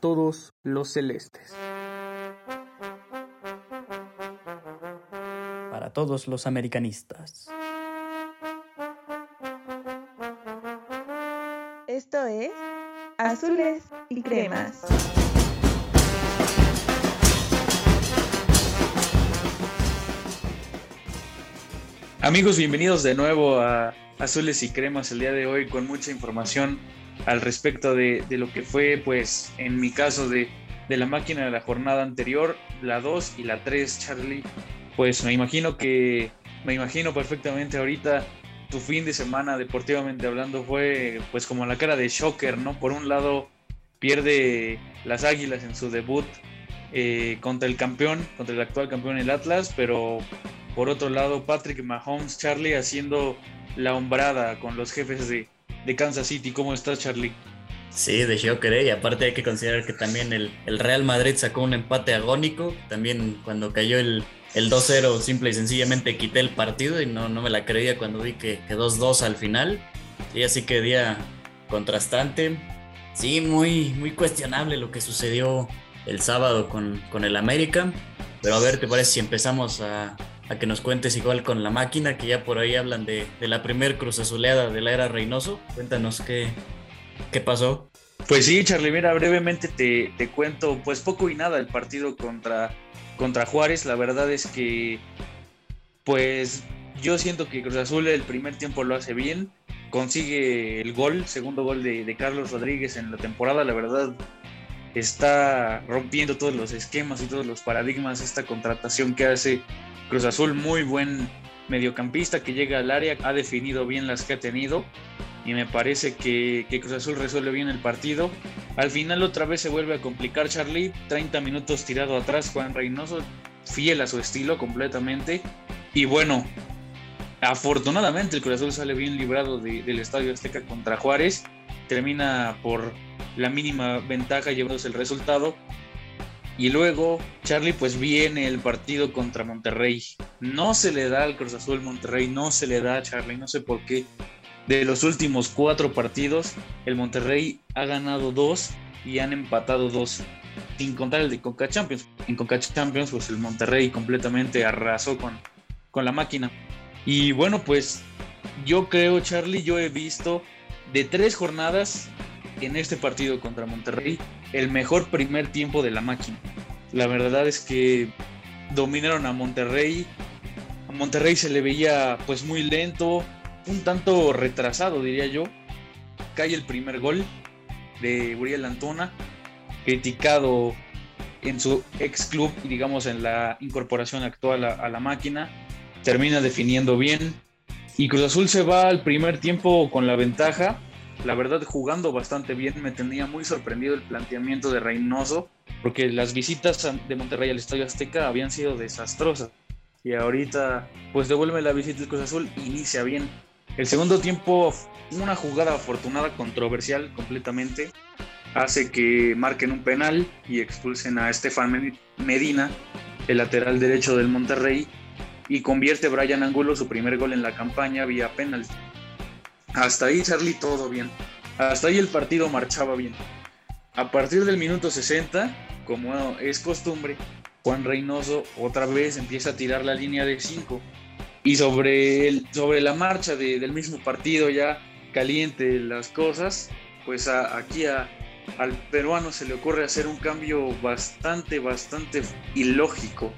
todos los celestes. Para todos los americanistas. Esto es Azules y Cremas. Amigos, bienvenidos de nuevo a Azules y Cremas el día de hoy con mucha información al respecto de, lo que fue, pues, en mi caso de, de, la máquina de la jornada anterior, la 2 y la 3, Charlie. Pues me imagino que, me imagino perfectamente ahorita tu fin de semana deportivamente hablando fue pues como la cara de Shocker, ¿no? Por un lado pierde las Águilas en su debut eh, contra el campeón, contra el actual campeón el Atlas, pero por otro lado Patrick Mahomes, Charlie haciendo la hombrada con los jefes de, de Kansas City. ¿Cómo estás, Charlie? Sí, de Shocker, ¿eh? y aparte hay que considerar que también el, el, Real Madrid sacó un empate agónico, también cuando cayó el, el 2-0 simple y sencillamente quité el partido y no, no me la creía cuando vi que, que 2-2 al final, y así que día contrastante, sí, muy, muy cuestionable lo que sucedió el sábado con, con el América, pero a ver, ¿te parece si empezamos a, a que nos cuentes igual con la máquina, que ya por ahí hablan de, de la primer cruz azuleada de la era Reynoso. Cuéntanos qué, qué pasó. Pues sí, Charlie, mira, brevemente te, te, cuento, pues poco y nada el partido contra, contra Juárez. La verdad es que, pues yo siento que Cruz Azul el primer tiempo lo hace bien, consigue el gol, segundo gol de, de Carlos Rodríguez en la temporada. La verdad, está rompiendo todos los esquemas y todos los paradigmas esta contratación que hace Cruz Azul, muy buen mediocampista que llega al área, ha definido bien las que ha tenido y me parece que, que, Cruz Azul resuelve bien el partido. Al final otra vez se vuelve a complicar Charlie, 30 minutos tirado atrás Juan Reynoso, fiel a su estilo completamente. Y bueno, afortunadamente el Cruz Azul sale bien librado de, del Estadio Azteca contra Juárez, termina por la mínima ventaja llevándose el resultado. Y luego, Charlie, pues viene el partido contra Monterrey. No se le da al Cruz Azul Monterrey, no se le da a Charlie, no sé por qué. De los últimos cuatro partidos, el Monterrey ha ganado dos y han empatado dos, sin contar el de Conca Champions. En Conca Champions, pues el Monterrey completamente arrasó con, con la máquina. Y bueno, pues yo creo, Charlie, yo he visto de tres jornadas en este partido contra Monterrey el mejor primer tiempo de la máquina. La verdad es que dominaron a Monterrey. A Monterrey se le veía pues muy lento, un tanto retrasado diría yo. Cae el primer gol de Uriel Antona, criticado en su ex club digamos en la incorporación actual a, a la máquina. Termina definiendo bien. Y Cruz Azul se va al primer tiempo con la ventaja, la verdad jugando bastante bien, me tenía muy sorprendido el planteamiento de Reynoso, porque las visitas de Monterrey al Estadio Azteca habían sido desastrosas. Y ahorita, pues devuelve la visita del Cruz Azul, inicia bien. El segundo tiempo, una jugada afortunada, controversial completamente, hace que marquen un penal y expulsen a Estefan Medina, el lateral derecho del Monterrey, y convierte Brian Angulo su primer gol en la campaña vía penal. Hasta ahí, Charlie, todo bien. Hasta ahí el partido marchaba bien. A partir del minuto 60, como es costumbre, Juan Reynoso otra vez empieza a tirar la línea de 5. Y sobre, el, sobre la marcha de, del mismo partido, ya caliente las cosas, pues aquí al peruano se le ocurre hacer un cambio bastante, bastante ilógico.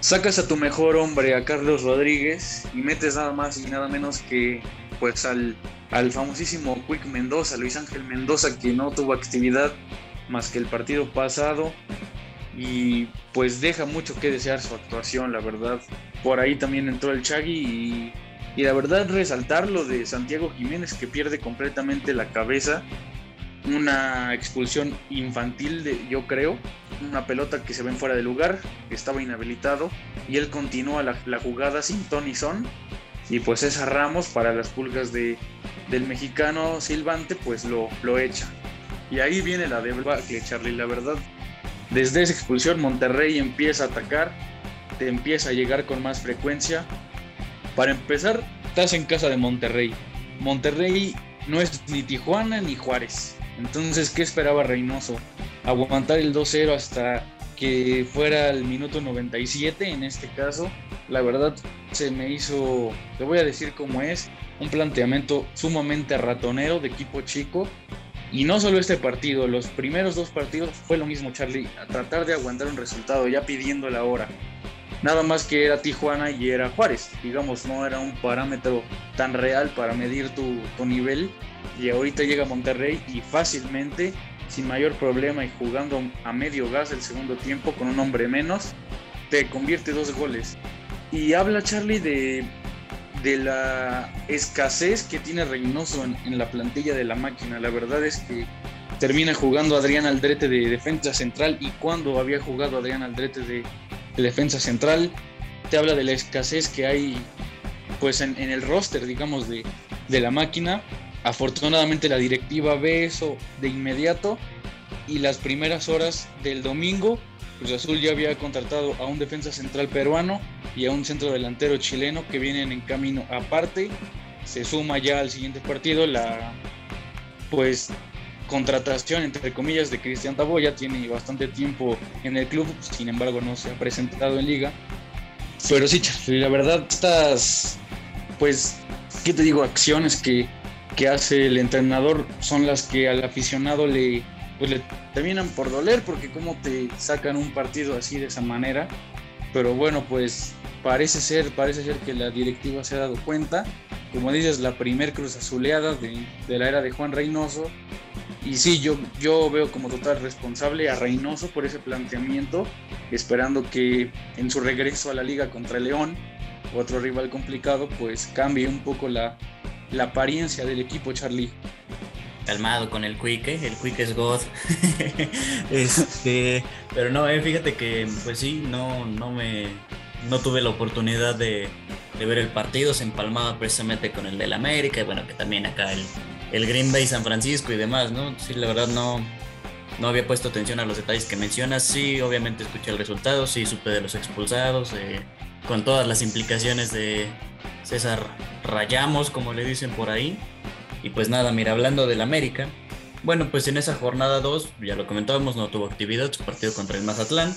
Sacas a tu mejor hombre, a Carlos Rodríguez, y metes nada más y nada menos que pues al, al famosísimo Quick Mendoza, Luis Ángel Mendoza, que no tuvo actividad más que el partido pasado y pues deja mucho que desear su actuación, la verdad. Por ahí también entró el Chagui y, la verdad resaltar lo de Santiago Jiménez que pierde completamente la cabeza. Una expulsión infantil, de, yo creo, una pelota que se ven fuera de lugar, estaba inhabilitado y él continúa la, la jugada sin Tony Son y pues esa Ramos para las pulgas de, del mexicano Silvante pues lo, lo echa. Y ahí viene la debacle, Charlie, la verdad. Desde esa expulsión Monterrey empieza a atacar, te empieza a llegar con más frecuencia. Para empezar, estás en casa de Monterrey. Monterrey no es ni Tijuana ni Juárez. Entonces, ¿qué esperaba Reynoso? aguantar el 2-0 hasta que fuera el minuto 97 en este caso. La verdad se me hizo, te voy a decir cómo es, un planteamiento sumamente ratonero de equipo chico. Y no solo este partido, los primeros dos partidos fue lo mismo, Charlie, a tratar de aguantar un resultado, ya pidiendo la hora. Nada más que era Tijuana y era Juárez, digamos, no era un parámetro tan real para medir tu, tu nivel. Y ahorita llega Monterrey y fácilmente sin mayor problema y jugando a medio gas el segundo tiempo con un hombre menos, te convierte dos goles. Y habla Charlie de, de la escasez que tiene Reynoso en, la plantilla de la máquina. La verdad es que termina jugando Adrián Aldrete de defensa central y cuando había jugado Adrián Aldrete de, defensa central, te habla de la escasez que hay pues en, el roster, digamos, de, de la máquina Afortunadamente la directiva ve eso de inmediato y las primeras horas del domingo Cruz Azul ya había contratado a un defensa central peruano y a un centro delantero chileno que vienen en camino aparte. Se suma ya al siguiente partido la pues contratación entre comillas de Cristian Taboya, tiene bastante tiempo en el club, sin embargo no se ha presentado en liga. Pero sí, la verdad estas pues qué te digo, acciones que que hace el entrenador son las que al aficionado le, pues le terminan por doler porque como te sacan un partido así de esa manera. Pero bueno, pues parece ser, parece ser que la directiva se ha dado cuenta. Como dices, la primer cruz azuleada de, de la era de Juan Reynoso. Y sí, yo, yo veo como total responsable a Reynoso por ese planteamiento, esperando que en su regreso a la liga contra León, otro rival complicado, pues cambie un poco la, la apariencia del equipo, Charlie. Calmado con el Quick, ¿eh? el Quick es God. este, pero no, eh, fíjate que, pues sí, no, no me, no tuve la oportunidad de, ver el partido, se empalmaba precisamente con el del América, y bueno, que también acá el, el Green Bay San Francisco y demás, ¿no? Sí, la verdad no, no había puesto atención a los detalles que mencionas. Sí, obviamente escuché el resultado, sí, supe de los expulsados, eh, con todas las implicaciones de, César Rayamos, como le dicen por ahí. Y pues nada, mira, hablando del América, bueno, pues en esa jornada 2, ya lo comentábamos, no tuvo actividad, su partido contra el Mazatlán.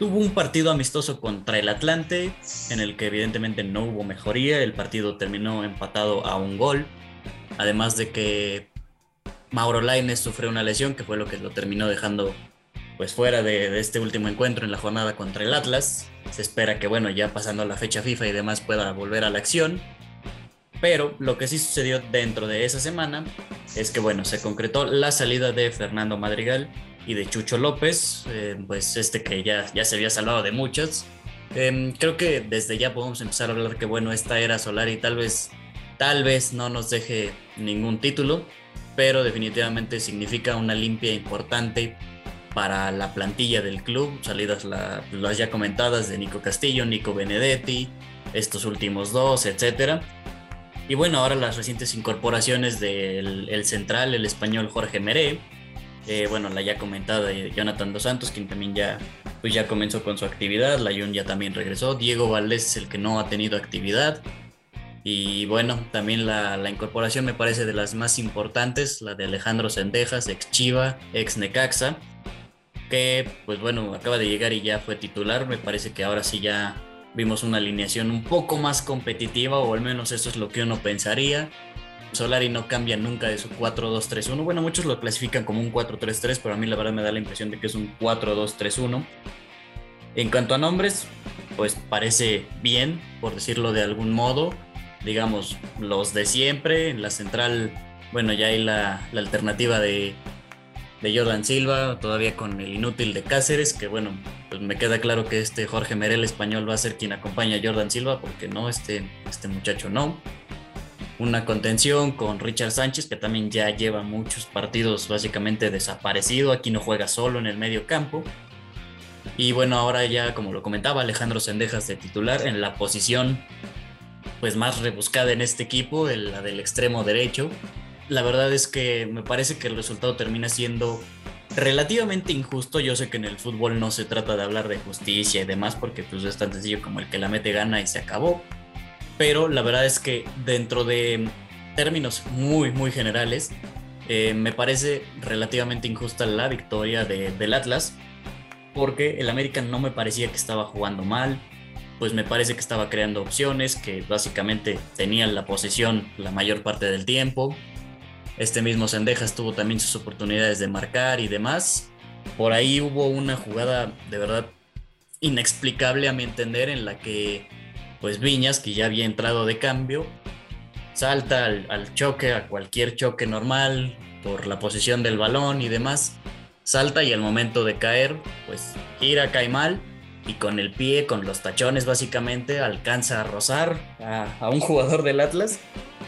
Tuvo un partido amistoso contra el Atlante, en el que evidentemente no hubo mejoría, el partido terminó empatado a un gol, además de que Mauro Laines sufrió una lesión, que fue lo que lo terminó dejando pues fuera de, de este último encuentro en la jornada contra el Atlas. Se espera que, bueno, ya pasando la fecha FIFA y demás pueda volver a la acción. Pero lo que sí sucedió dentro de esa semana es que, bueno, se concretó la salida de Fernando Madrigal y de Chucho López, eh, pues este que ya, ya se había salvado de muchas. Em, creo que desde ya podemos empezar a hablar que, bueno, esta era solar y tal vez, tal vez no nos deje ningún título, pero definitivamente significa una limpia importante para la plantilla del club, salidas las ya comentadas de Nico Castillo, Nico Benedetti, estos últimos dos, etcétera. Y bueno, ahora las recientes incorporaciones del central, el español Jorge Meré, eh, bueno, la ya comentada Jonathan Dos Santos, quien también ya, pues ya comenzó con su actividad, la Jun ya también regresó, Diego Valdés es el que no ha tenido actividad. Y bueno, también la, la, incorporación me parece de las más importantes, la de Alejandro Sendejas, ex Chiva, ex Necaxa, que pues bueno, acaba de llegar y ya fue titular. Me parece que ahora sí ya vimos una alineación un poco más competitiva, o al menos eso es lo que uno pensaría. Solari no cambia nunca de su 4-2-3-1. Bueno, muchos lo clasifican como un 4-3-3, pero a mí la verdad me da la impresión de que es un 4-2-3-1. En cuanto a nombres, pues parece bien, por decirlo de algún modo. Digamos, los de siempre. En la central, bueno, ya hay la, la alternativa de de Jordan Silva, todavía con el inútil de Cáceres, que bueno, pues me queda claro que este Jorge Merel español va a ser quien acompaña a Jordan Silva, porque no, este, este muchacho no. Una contención con Richard Sánchez, que también ya lleva muchos partidos básicamente desaparecido, aquí no juega solo en el medio campo. Y bueno, ahora ya, como lo comentaba, Alejandro Sendejas de titular en la posición pues más rebuscada en este equipo, la del extremo derecho, la verdad es que me parece que el resultado termina siendo relativamente injusto. Yo sé que en el fútbol no se trata de hablar de justicia y demás, porque pues es tan sencillo como el que la mete gana y se acabó. Pero la verdad es que dentro de términos muy, muy generales, eh, me parece relativamente injusta la victoria del Atlas, porque el América no me parecía que estaba jugando mal, pues me parece que estaba creando opciones, que básicamente tenían la posesión la mayor parte del tiempo. Este mismo Sendejas tuvo también sus oportunidades de marcar y demás. Por ahí hubo una jugada de verdad inexplicable a mi entender en la que pues Viñas, que ya había entrado de cambio, salta al, choque, a cualquier choque normal, por la posición del balón y demás, salta y al momento de caer, pues gira, cae mal y con el pie, con los tachones básicamente, alcanza a rozar a, a, un jugador del Atlas.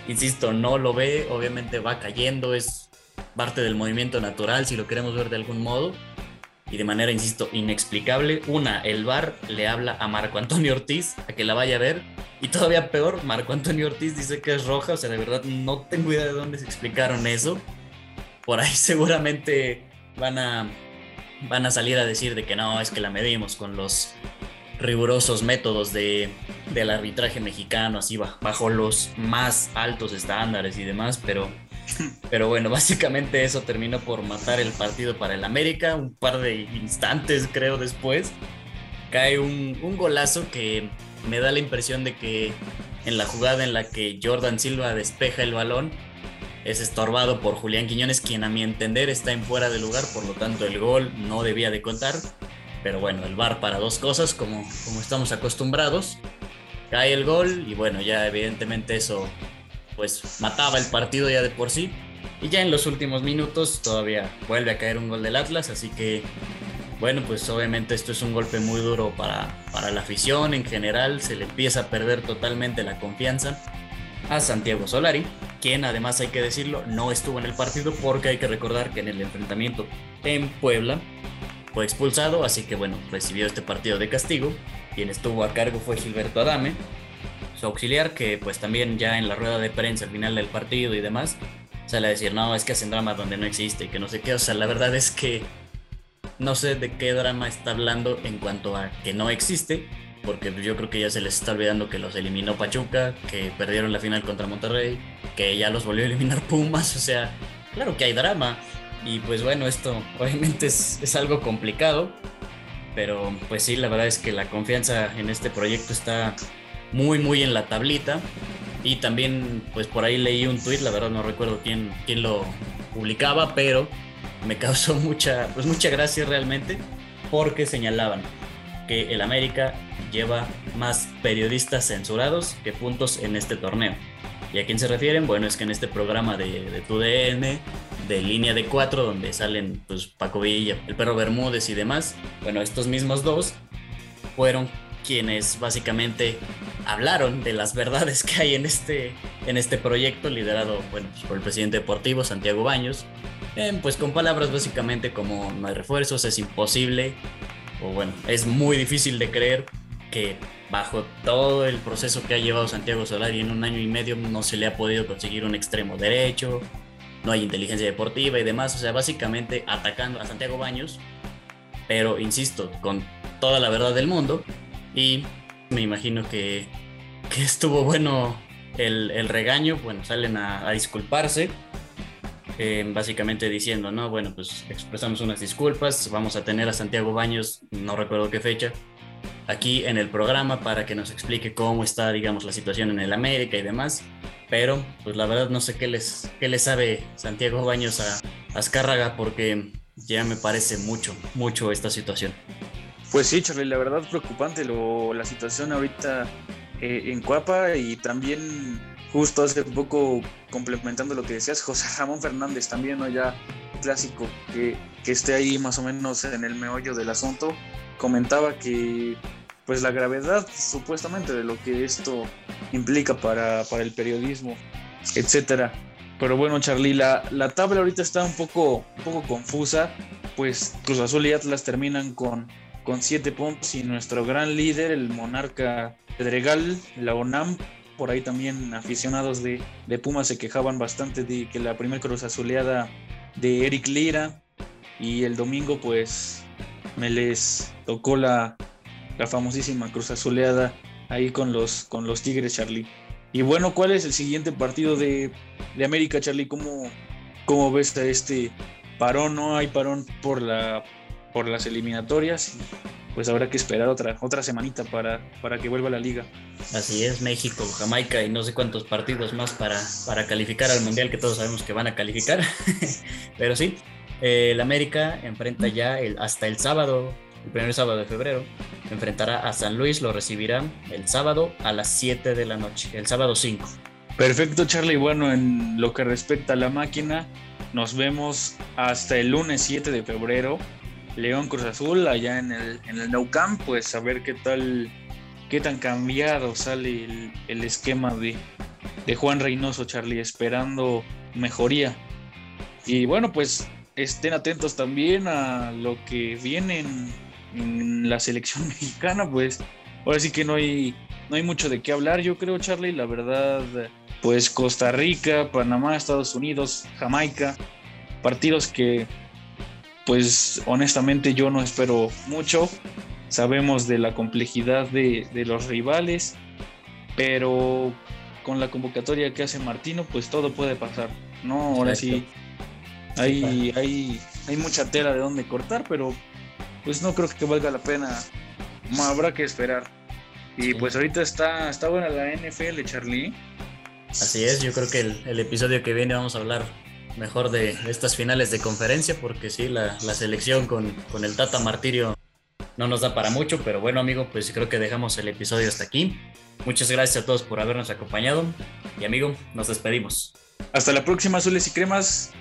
Insisto, no lo ve, obviamente va cayendo, es parte del movimiento natural si lo queremos ver de algún modo y de manera, insisto, inexplicable. Una, el VAR le habla a Marco Antonio Ortiz a que la vaya a ver. Y todavía peor, Marco Antonio Ortiz dice que es roja. O sea, de verdad no tengo idea de dónde se explicaron eso. Por ahí seguramente van a, van a salir a decir de que no, es que la medimos con los rigurosos métodos de, del arbitraje mexicano, así bajo los más altos estándares y demás, pero pero bueno, básicamente eso terminó por matar el partido para el América. Un par de instantes, creo, después. Cae un, un golazo que me da la impresión de que en la jugada en la que Jordan Silva despeja el balón, es estorbado por Julián Quiñones, quien a mi entender está en fuera de lugar, por lo tanto el gol no debía de contar. Pero bueno, el VAR para dos cosas, como, como estamos acostumbrados. Cae el gol y bueno, ya evidentemente eso pues mataba el partido ya de por sí. Y ya en los últimos minutos todavía vuelve a caer un gol del Atlas, así que bueno, pues obviamente esto es un golpe muy duro para, para la afición en general, se le empieza a perder totalmente la confianza a Santiago Solari, quien además hay que decirlo, no estuvo en el partido porque hay que recordar que en el enfrentamiento en Puebla fue expulsado, así que bueno, recibió este partido de castigo. Quien estuvo a cargo fue Gilberto Adame, auxiliar, que pues también ya en la rueda de prensa al final del partido y demás, sale a decir, no, es que hacen drama donde no existe, que no sé qué, o sea, la verdad es que no sé de qué drama está hablando en cuanto a que no existe, porque yo creo que ya se les está olvidando que los eliminó Pachuca, que perdieron la final contra Monterrey, que ya los volvió a eliminar Pumas, o sea, claro que hay drama. Y pues bueno, esto obviamente es, es algo complicado, pero pues sí, la verdad es que la confianza en este proyecto está muy, muy en la tablita. Y también, pues por ahí leí un tweet, la verdad no recuerdo quién, quién lo publicaba, pero me causó mucha, pues mucha gracia realmente, porque señalaban que el América lleva más periodistas censurados que puntos en este torneo. ¿Y a quién se refieren? Bueno, es que en este programa de, de TUDN, de línea de cuatro, donde salen pues Paco Villa, el perro Bermúdez y demás, bueno, estos mismos dos fueron quienes básicamente hablaron de las verdades que hay en este, en este proyecto liderado bueno, pues, por el presidente deportivo Santiago Baños, eh, pues con palabras básicamente como no hay refuerzos, es imposible, o bueno, es muy difícil de creer que bajo todo el proceso que ha llevado Santiago Solari en un año y medio no se le ha podido conseguir un extremo derecho, no hay inteligencia deportiva y demás, o sea, básicamente atacando a Santiago Baños, pero insisto, con toda la verdad del mundo, y me imagino que, estuvo bueno el, regaño. Bueno, salen a, disculparse. Eh, básicamente diciendo, no, bueno, pues expresamos unas disculpas, vamos a tener a Santiago Baños, no recuerdo qué fecha, aquí en el programa para que nos explique cómo está, digamos, la situación en el América y demás. Pero, pues la verdad no sé qué les, qué les sabe Santiago Baños a Azcárraga porque ya me parece mucho, mucho esta situación. Pues sí, Charlie, la verdad preocupante lo, la situación ahorita eh, en Cuapa y también justo hace poco complementando lo que decías, José Ramón Fernández también, ¿no? clásico, que, que esté ahí más o menos en el meollo del asunto, comentaba que pues la gravedad supuestamente de lo que esto implica para, para el periodismo, etcétera. Pero bueno, Charlie, la, la, tabla ahorita está un poco, un poco confusa, pues Cruz Azul y Atlas terminan con con siete puntos y nuestro gran líder, el monarca Pedregal, la ONAM, por ahí también aficionados de, de Pumas se quejaban bastante de que la primera cruz azuleada de Eric Lira y el domingo pues me les tocó la, la famosísima cruz azuleada ahí con los, con los Tigres, Charlie. Y bueno, ¿cuál es el siguiente partido de, de América, Charlie? ¿Cómo, cómo ves a este parón, no hay parón por, la, por las eliminatorias. Pues habrá que esperar otra, otra semanita para, para que vuelva la liga. Así es, México, Jamaica y no sé cuántos partidos más para, para calificar al Mundial que todos sabemos que van a calificar. Pero sí, el América enfrenta ya el, hasta el sábado, el primer sábado de febrero, enfrentará a San Luis, lo recibirá el sábado a las 7 de la noche, el sábado 5. Perfecto, Charlie. Bueno, en lo que respecta a la máquina, nos vemos hasta el lunes 7 de febrero. León Cruz Azul, allá en el, en el Nou Camp, pues a ver qué tal, qué tan cambiado sale el, el esquema de, de Juan Reynoso, Charlie, esperando mejoría. Y bueno, pues estén atentos también a lo que viene en, la selección mexicana, pues ahora sí que no hay, no hay mucho de qué hablar, yo creo, Charlie, la verdad pues Costa Rica, Panamá, Estados Unidos, Jamaica, partidos que pues honestamente yo no espero mucho. Sabemos de la complejidad de, de los rivales, pero con la convocatoria que hace Martino, pues todo puede pasar. No, ahora sí, hay, hay, hay mucha tela de donde cortar, pero pues no creo que valga la pena. Habrá que esperar. Y sí. pues ahorita está, está buena la NFL, Charlie. Así es, yo creo que el, el, episodio que viene vamos a hablar mejor de estas finales de conferencia, porque sí, la, la, selección con, con el Tata Martirio no nos da para mucho, pero bueno amigo, pues creo que dejamos el episodio hasta aquí. Muchas gracias a todos por habernos acompañado y amigo, nos despedimos. Hasta la próxima, azules y cremas.